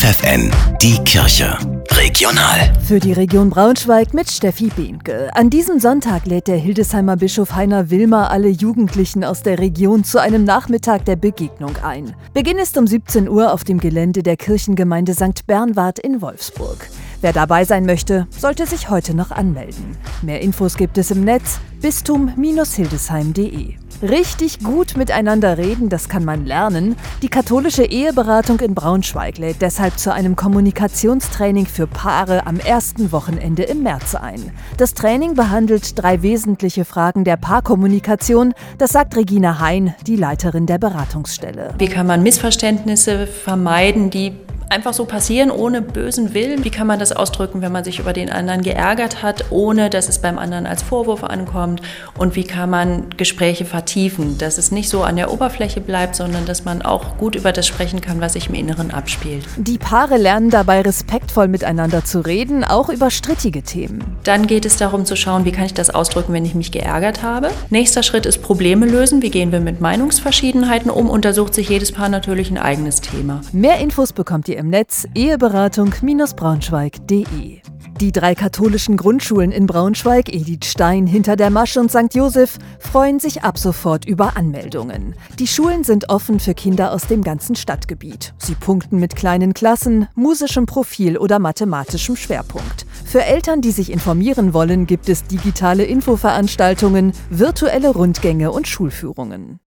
FFN, die Kirche. Regional. Für die Region Braunschweig mit Steffi Behnke. An diesem Sonntag lädt der Hildesheimer Bischof Heiner Wilmer alle Jugendlichen aus der Region zu einem Nachmittag der Begegnung ein. Beginn ist um 17 Uhr auf dem Gelände der Kirchengemeinde St. Bernward in Wolfsburg. Wer dabei sein möchte, sollte sich heute noch anmelden. Mehr Infos gibt es im Netz bistum-hildesheim.de. Richtig gut miteinander reden, das kann man lernen. Die katholische Eheberatung in Braunschweig lädt deshalb zu einem Kommunikationstraining für Paare am ersten Wochenende im März ein. Das Training behandelt drei wesentliche Fragen der Paarkommunikation. Das sagt Regina Hein, die Leiterin der Beratungsstelle. Wie kann man Missverständnisse vermeiden, die einfach so passieren, ohne bösen Willen? Wie kann man das ausdrücken, wenn man sich über den anderen geärgert hat, ohne dass es beim anderen als Vorwurf ankommt? Und wie kann man Gespräche vertiefen, dass es nicht so an der Oberfläche bleibt, sondern dass man auch gut über das sprechen kann, was sich im Inneren abspielt? Die Paare lernen dabei respektvoll miteinander zu reden, auch über strittige Themen. Dann geht es darum zu schauen, wie kann ich das ausdrücken, wenn ich mich geärgert habe. Nächster Schritt ist Probleme lösen. Wie gehen wir mit Meinungsverschiedenheiten um? Untersucht sich jedes Paar natürlich ein eigenes Thema. Mehr Infos bekommt ihr im Netz eheberatung-braunschweig.de. Die drei katholischen Grundschulen in Braunschweig, Edith Stein, Hinter der Masche und St. Josef, freuen sich ab sofort über Anmeldungen. Die Schulen sind offen für Kinder aus dem ganzen Stadtgebiet. Sie punkten mit kleinen Klassen, musischem Profil oder mathematischem Schwerpunkt. Für Eltern, die sich informieren wollen, gibt es digitale Infoveranstaltungen, virtuelle Rundgänge und Schulführungen.